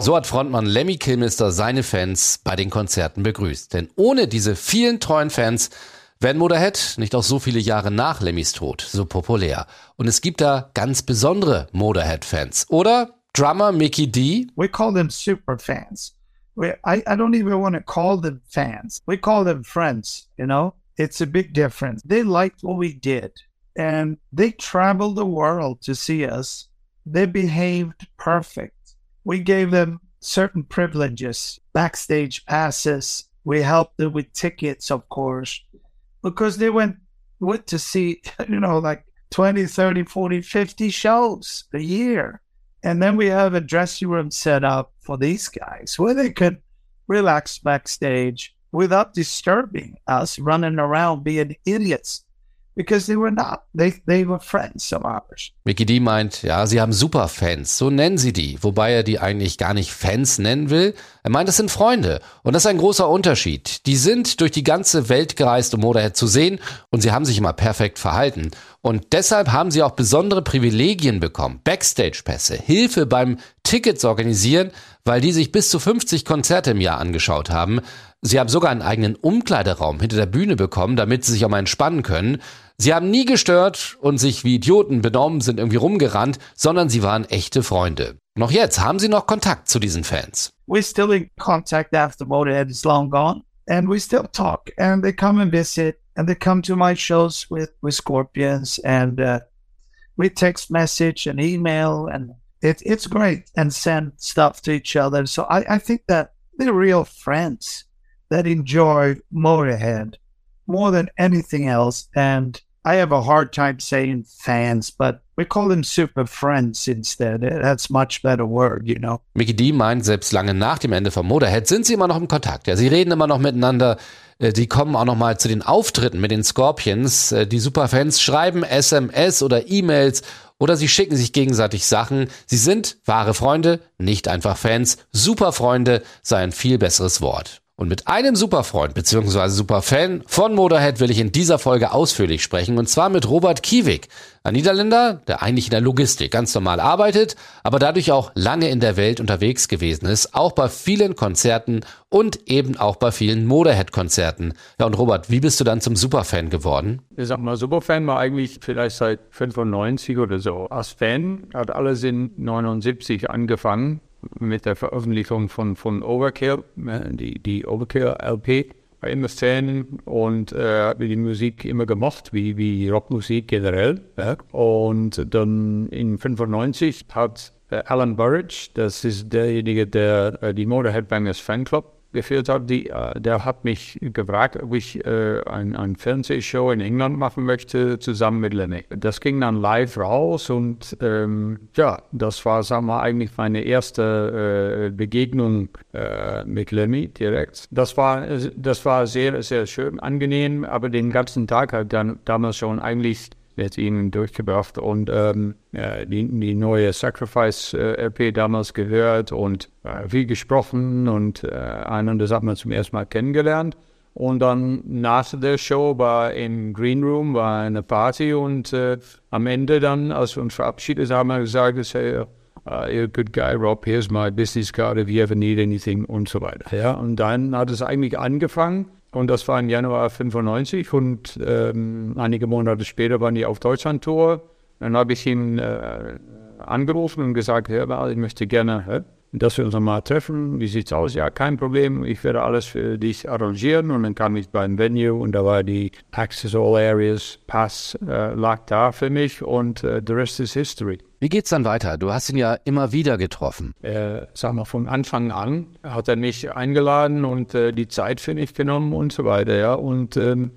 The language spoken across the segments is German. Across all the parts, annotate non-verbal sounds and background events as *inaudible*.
So hat Frontmann Lemmy Kilmister seine Fans bei den Konzerten begrüßt. Denn ohne diese vielen treuen Fans wären Motorhead nicht auch so viele Jahre nach Lemmys Tod so populär. Und es gibt da ganz besondere Motorhead-Fans. Oder Drummer Mickey D. We call them super fans. We, I, I don't even want to call them fans. We call them friends, you know? It's a big difference. They liked what we did and they traveled the world to see us. They behaved perfect. We gave them certain privileges, backstage passes. We helped them with tickets, of course, because they went, went to see, *laughs* you know, like 20, 30, 40, 50 shows a year. And then we have a dressing room set up for these guys where they could relax backstage without disturbing us running around being idiots because they were not. They, they were friends of ours. Mickey D meint, ja, sie haben Superfans, so nennen sie die, wobei er die eigentlich gar nicht Fans nennen will. Er meint, das sind Freunde. Und das ist ein großer Unterschied. Die sind durch die ganze Welt gereist, um Motorhead zu sehen und sie haben sich immer perfekt verhalten. Und deshalb haben sie auch besondere Privilegien bekommen. Backstage-Pässe, Hilfe beim Tickets organisieren, weil die sich bis zu 50 Konzerte im Jahr angeschaut haben. Sie haben sogar einen eigenen Umkleideraum hinter der Bühne bekommen, damit sie sich auch mal entspannen können. Sie haben nie gestört und sich wie Idioten benommen, sind irgendwie rumgerannt, sondern sie waren echte Freunde. Noch jetzt haben sie noch Kontakt zu diesen Fans. We're still in contact after Motorhead is long gone. And we still talk. And they come and visit. And they come to my shows with, with Scorpions. And uh, we text message and email. And it, it's great. And send stuff to each other. So I, I think that they're real friends that enjoy Motorhead more than anything else. And I have a hard time saying fans, but we call them super friends instead. That's much better word, you know. Mickey D meint, selbst lange nach dem Ende von Motorhead sind sie immer noch im Kontakt. Ja, sie reden immer noch miteinander. Äh, Die kommen auch noch mal zu den Auftritten mit den Scorpions. Äh, Die Superfans schreiben SMS oder E-Mails oder sie schicken sich gegenseitig Sachen. Sie sind wahre Freunde, nicht einfach Fans. Superfreunde sei ein viel besseres Wort. Und mit einem Superfreund bzw. Superfan von Motorhead will ich in dieser Folge ausführlich sprechen und zwar mit Robert Kiewig, ein Niederländer, der eigentlich in der Logistik ganz normal arbeitet, aber dadurch auch lange in der Welt unterwegs gewesen ist, auch bei vielen Konzerten und eben auch bei vielen Motorhead-Konzerten. Ja und Robert, wie bist du dann zum Superfan geworden? Ich sag mal, Superfan war eigentlich vielleicht seit 95 oder so. Als Fan hat alles in 79 angefangen mit der Veröffentlichung von, von Overkill, äh, die, die Overkill-LP. War immer Fan und äh, habe die Musik immer gemocht, wie, wie Rockmusik generell. Ja. Und dann in 95 hat äh, Alan Burridge, das ist derjenige, der äh, die Motorhead Bangers Fanclub geführt hat, die, äh, der hat mich gefragt, ob ich äh, ein, ein Fernsehshow in England machen möchte, zusammen mit Lemmy. Das ging dann live raus und ähm, ja, das war, sagen wir, eigentlich meine erste äh, Begegnung äh, mit Lemmy direkt. Das war, das war sehr, sehr schön, angenehm, aber den ganzen Tag hat dann damals schon eigentlich mit ihnen durchgebracht und ähm, äh, die, die neue Sacrifice-LP äh, damals gehört und äh, viel gesprochen und äh, einander hat man zum ersten Mal kennengelernt. Und dann nach der Show war im Green Room war eine Party und äh, am Ende dann, als wir uns verabschiedet haben, haben wir gesagt, hey, uh, you're a good guy, Rob, here's my business card if you ever need anything und so weiter. Ja, und dann hat es eigentlich angefangen und das war im Januar 95 und ähm, einige Monate später waren die auf Deutschland-Tour. Dann habe ich ihn äh, angerufen und gesagt, hör mal, ich möchte gerne, dass wir uns mal treffen. Wie sieht's aus? Ja, kein Problem. Ich werde alles für dich arrangieren. Und dann kam ich beim Venue und da war die Access All Areas Pass äh, lag da für mich und äh, the rest is history. Wie geht's dann weiter? Du hast ihn ja immer wieder getroffen. Äh, sag mal, von Anfang an hat er mich eingeladen und äh, die Zeit für mich genommen und so weiter, ja. Und ähm,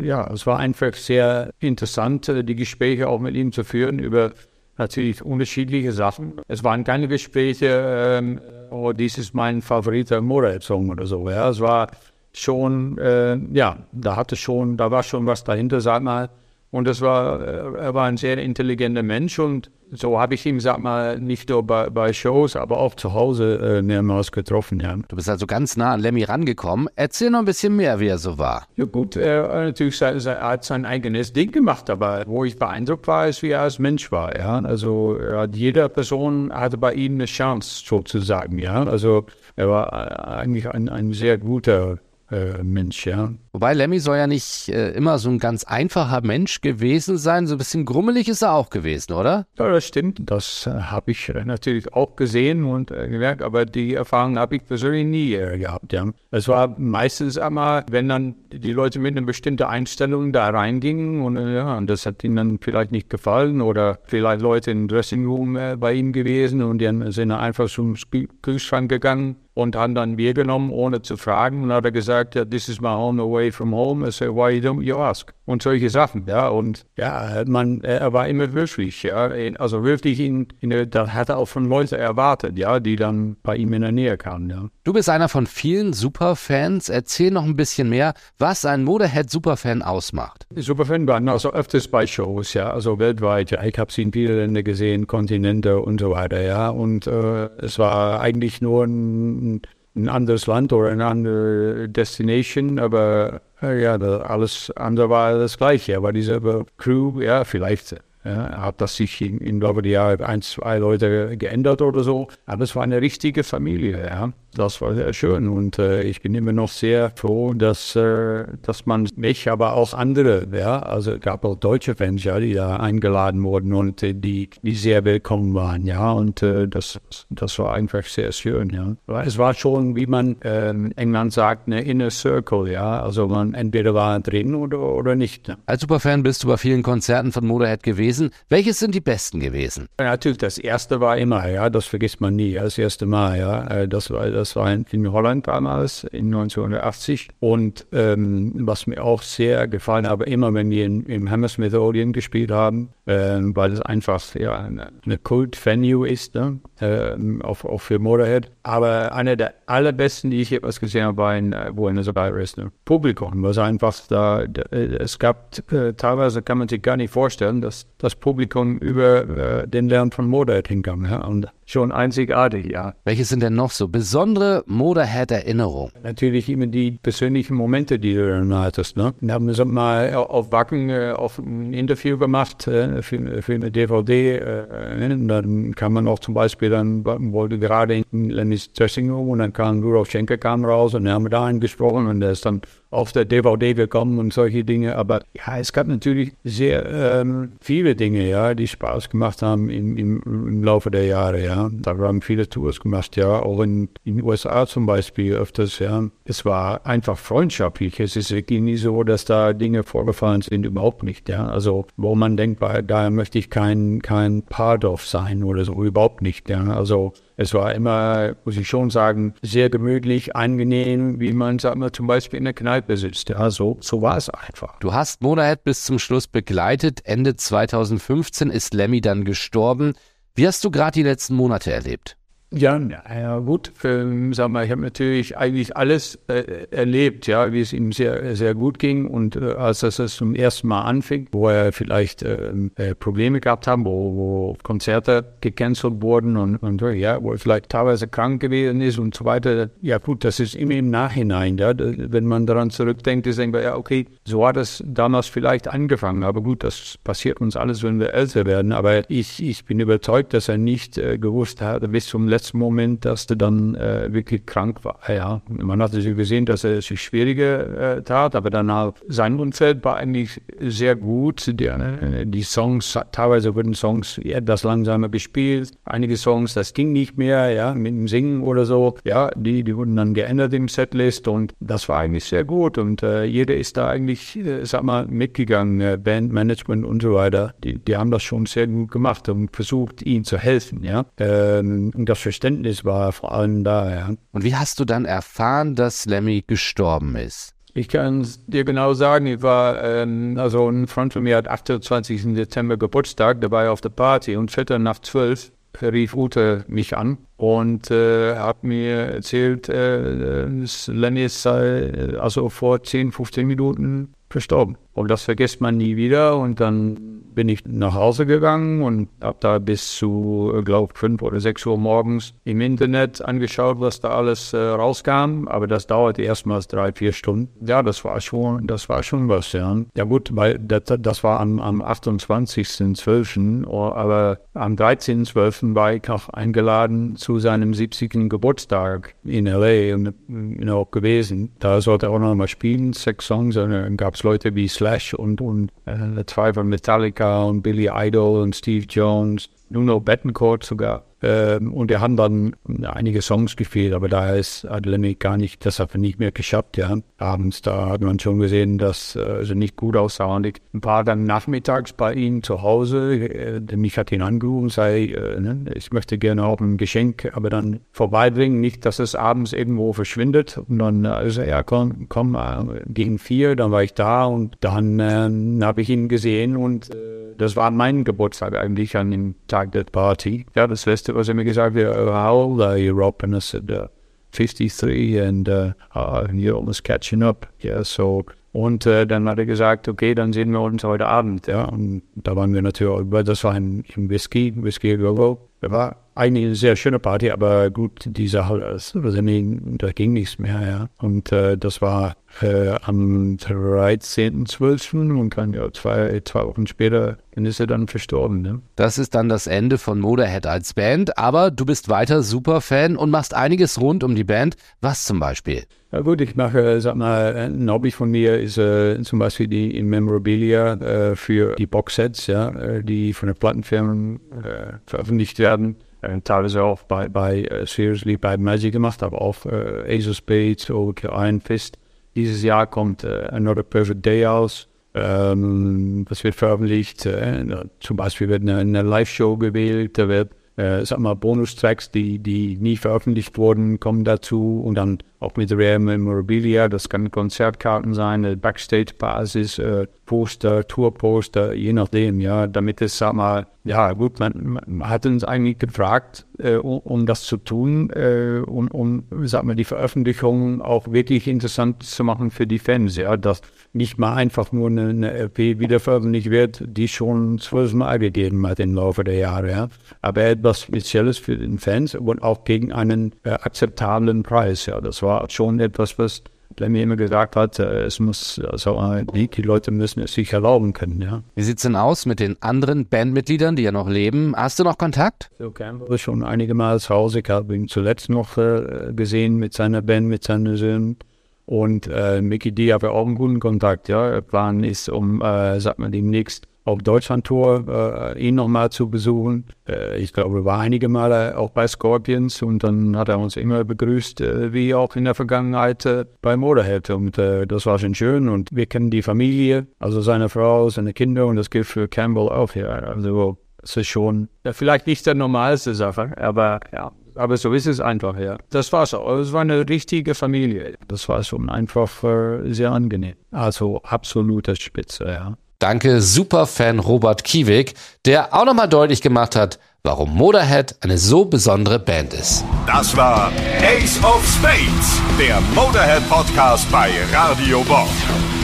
ja, es war einfach sehr interessant, äh, die Gespräche auch mit ihm zu führen über natürlich unterschiedliche Sachen. Es waren keine Gespräche, ähm, oh, dies ist mein favoriter Motorhead-Song oder so. Ja, es war schon, äh, ja, da hatte schon, da war schon was dahinter, sag mal. Und das war, äh, er war ein sehr intelligenter Mensch und so habe ich ihn, sag mal, nicht nur bei, bei Shows, aber auch zu Hause äh, mehrmals getroffen, ja. Du bist also ganz nah an Lemmy rangekommen. Erzähl noch ein bisschen mehr, wie er so war. Ja gut, er, natürlich sein, sein, er hat sein eigenes Ding gemacht, aber wo ich beeindruckt war, ist, wie er als Mensch war, ja. Also hat jede Person hatte bei ihm eine Chance, sozusagen, ja. Also er war äh, eigentlich ein, ein sehr guter äh, Mensch, ja. Wobei Lemmy soll ja nicht äh, immer so ein ganz einfacher Mensch gewesen sein. So ein bisschen grummelig ist er auch gewesen, oder? Ja, das stimmt. Das äh, habe ich äh, natürlich auch gesehen und äh, gemerkt, aber die Erfahrung habe ich persönlich nie gehabt, ja. Es war meistens einmal, wenn dann die Leute mit einer bestimmten Einstellung da reingingen und ja, und das hat ihnen dann vielleicht nicht gefallen oder vielleicht Leute im Dressingroom bei ihm gewesen und die sind einfach zum Kühlschrank gegangen und haben dann Bier genommen, ohne zu fragen. Und hat er gesagt, ja, this is my home away from home. I said, why don't you ask? Und solche Sachen, ja. Und ja, man, er war immer höflich, ja. Also wirklich, in, in, das hat er auch von Leuten erwartet, ja, die dann bei ihm in der Nähe kamen, ja. Du bist einer von vielen Superfans. Erzähl noch ein bisschen mehr, was ein Motorhead-Superfan ausmacht. Superfan waren also öfters bei Shows, ja, also weltweit. Ja. Ich habe sie in viele Länder gesehen, Kontinente und so weiter, ja. Und äh, es war eigentlich nur ein ein, anderes Land oder eine andere Destination, aber äh, ja, alles andere war das Gleiche. Aber dieselbe Crew, ja, vielleicht ja, hat das sich im Laufe der Jahre ein, zwei Leute geändert oder so. Aber es war eine richtige Familie, ja das war sehr schön und äh, ich bin immer noch sehr froh, dass, äh, dass man mich, aber auch andere, ja, also es gab auch deutsche Fans, ja, die da eingeladen wurden und äh, die, die sehr willkommen waren, ja, und äh, das, das war einfach sehr schön, ja. Es war schon, wie man in England sagt, eine Inner Circle, ja, also man entweder war drin oder, oder nicht. Ja. Als Superfan bist du bei vielen Konzerten von Motorhead gewesen. Welches sind die besten gewesen? Ja, natürlich, das erste war immer, ja, das vergisst man nie, das erste Mal, ja, äh, das war das das war in Holland damals, in 1980. Und ähm, was mir auch sehr gefallen hat, immer wenn wir in, im Hammersmith Odeon gespielt haben, weil es einfach ja, eine, Kult-Venue ist, ne? ähm, auch, auch für Motorhead. Aber einer der allerbesten, die ich etwas gesehen habe, war in äh, Buenos Aires. Ne? Publikum, was einfach da, äh, es gab äh, teilweise, kann man sich gar nicht vorstellen, dass das Publikum über äh, den Lärm von Motorhead hinkam. Ja? Und schon einzigartig, ja. Welche sind denn noch so besondere Motorhead-Erinnerungen? Natürlich immer die persönlichen Momente, die du dann hattest. Ne? Wir haben mal auf Wacken äh, auf ein Interview gemacht äh, für, für, eine DVD. Äh, und dann kann man auch zum Beispiel, dann wollte gerade in Lennys Dressing Room und dann kam Rudolf Schenker kam raus und dann haben wir da gesprochen und der ist dann auf der DVD gekommen und solche Dinge. Aber ja, es gab natürlich sehr ähm, viele Dinge, ja, die Spaß gemacht haben im, im, im Laufe der Jahre, ja. Da haben viele Tours gemacht, ja, auch in, in den USA zum Beispiel öfters, ja. Es war einfach freundschaftlich. Es ist wirklich nie so, dass da Dinge vorgefallen sind, überhaupt nicht, ja. Also, wo man denkt, da möchte ich kein, kein Part of sein oder so, überhaupt nicht, ja. Also, es war immer, muss ich schon sagen, sehr gemütlich, angenehm, wie man, sag mal, zum Beispiel in der Kneipe sitzt. Ja, so, so war es einfach. Du hast Motorhead bis zum Schluss begleitet. Ende 2015 ist Lemmy dann gestorben. Wie hast du gerade die letzten Monate erlebt? Ja, ja gut. Ähm, sag mal, ich habe natürlich eigentlich alles äh, erlebt, ja, wie es ihm sehr, sehr gut ging. Und äh, als das zum ersten Mal anfing, wo er vielleicht ähm, äh, Probleme gehabt haben, wo, wo Konzerte gecancelt wurden und, und ja, wo er vielleicht teilweise krank gewesen ist und so weiter. Ja, gut, das ist immer im Nachhinein, ja. Wenn man daran zurückdenkt, ist denkt man, ja, okay, so hat es damals vielleicht angefangen. Aber gut, das passiert uns alles, wenn wir älter werden. Aber ich, ich bin überzeugt, dass er nicht äh, gewusst hat, bis zum letzten Moment, dass er dann äh, wirklich krank war. Ja, man hatte gesehen, dass er sich schwieriger äh, tat, aber dann halt sein Umfeld war eigentlich sehr gut. Die, äh, die Songs, teilweise wurden Songs etwas langsamer gespielt. Einige Songs, das ging nicht mehr, ja, mit dem Singen oder so. Ja, die, die wurden dann geändert im Setlist und das war eigentlich sehr gut und äh, jeder ist da eigentlich, äh, sag mal, mitgegangen, äh, Bandmanagement und so weiter. Die, die haben das schon sehr gut gemacht und versucht, ihm zu helfen, ja. Ähm, das Verständnis war vor allem da, ja. Und wie hast du dann erfahren, dass Lemmy gestorben ist? Ich kann dir genau sagen, ich war, ähm, also ein Freund von mir hat 28. Dezember Geburtstag, dabei auf der Party und Viertel nach zwölf rief Ute mich an und äh, hat mir erzählt, äh, Lenny ist äh, also vor 10, 15 Minuten verstorben. Und das vergisst man nie wieder. Und dann bin ich nach Hause gegangen und habe da bis zu, glaube ich, fünf oder sechs Uhr morgens im Internet angeschaut, was da alles äh, rauskam. Aber das dauerte erstmals drei, vier Stunden. Ja, das war schon, das war schon was, ja. Ja gut, weil das, das war am, am 28.12., aber am 13.12. war ich auch eingeladen zu seinem 70. Geburtstag in L.A. und bin auch gewesen. Da sollte er auch noch mal spielen, sechs Songs. Und dann gab es Leute wie Slash und, und äh, zwei von Metallica Billy Idol and Steve Jones, Nuno Bettencourt sogar. Ähm, und wir haben dann einige Songs gespielt, aber da ist Lemmy gar nicht, das hat er nicht mehr geschafft, ja. Abends, da hat man schon gesehen, dass äh, sie nicht gut aussah. Und ich war dann nachmittags bei ihm zu Hause, äh, mich hat ihn angerufen, sei, äh, ne, ich möchte gerne auch ein Geschenk, aber dann vorbeibringen, nicht, dass es abends irgendwo verschwindet. Und dann, also, ja, komm, komm, äh, gegen vier, dann war ich da und dann äh, habe ich ihn gesehen und äh, das war mein Geburtstag eigentlich an dem Tag der Party. Ja, das letzte was er mir gesagt hat, how old are you, Rob? And I said, uh, 53 and uh, uh, you're almost catching up. Yeah, so. Und äh, dann hat er gesagt, okay, dann sehen wir uns heute Abend. Ja, und da waren wir natürlich, das war im Whisky, Whisky Go war eigentlich eine sehr schöne Party, aber gut, die Sache, also, da ging nichts mehr, ja. Und äh, das war äh, am 13.12. und dann ja, zwei, zwei Wochen später ist er dann verstorben. Ne? Das ist dann das Ende von Motorhead als Band, aber du bist weiter Superfan und machst einiges rund um die Band. Was zum Beispiel? Ja gut, ich mache, sag mal, ein Hobby von mir ist äh, zum Beispiel die Memorabilia äh, für die Boxsets, ja, äh, die von den Plattenfirmen äh, veröffentlicht werden. Teilweise auch bei, bei Seriously bei Magic gemacht, aber auch äh, Ace of Spades, Overkill Iron Fist. Dieses Jahr kommt äh, Another Perfect Day aus. Ähm, das wird veröffentlicht. Äh, zum Beispiel wird eine, eine Live-Show gewählt. Da wird, äh, sag mal, Bonustracks, die, die nie veröffentlicht wurden, kommen dazu. Und dann auch mit Rare Memorabilia. Das kann Konzertkarten sein, Backstage-Basis, äh, Poster, Tourposter, je nachdem. Ja, damit es, sag mal, ja gut, man, man hat uns eigentlich gefragt, äh, um, um, das zu tun äh, und um, sag mal, die Veröffentlichung auch wirklich interessant zu machen für die Fans. Ja, dass nicht mal einfach nur eine, eine LP wieder veröffentlicht wird, die schon zwölfmal gegeben hat im Laufe der Jahre. Ja. Aber etwas Spezielles für den Fans und auch gegen einen äh, akzeptablen Preis. Ja, das war schon etwas, was Lemmy immer gesagt hat, äh, es muss, also die, die Leute müssen es sich erlauben können, ja. Wie sieht's denn aus mit den anderen Bandmitgliedern, die ja noch leben? Hast du noch Kontakt? So Campbell ist schon einige Mal zu Hause. Ich habe ihn zuletzt noch äh, gesehen mit seiner Band, mit seinen Söhnen. Und äh, Mickey D habe auch einen guten Kontakt, ja. Der Plan ist, um, äh, sagt man, demnächst auf Deutschland-Tour äh, ihn nochmal zu besuchen. Äh, ich glaube, er war einige Male auch bei Scorpions und dann hat er uns immer begrüßt, äh, wie auch in der Vergangenheit äh, bei Motorhead. Und äh, das war schon schön und wir kennen die Familie, also seine Frau, seine Kinder und das gilt für Campbell auch. Ja. Also es ist schon ja, vielleicht nicht der normalste Sache, aber ja, aber so ist es einfach, ja. Das war so. Es war eine richtige Familie. Das war schon einfach äh, sehr angenehm. Also absolute Spitze, ja. Danke Superfan Robert Kiewig, der auch nochmal deutlich gemacht hat, warum Motorhead eine so besondere Band ist. Das war Ace of Spades, der Motorhead Podcast bei Radio Bob.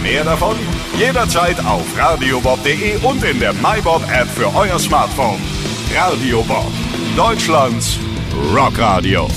Mehr davon jederzeit auf radiobob.de und in der MyBob App für euer Smartphone. Radio Bob, Deutschlands Rockradio.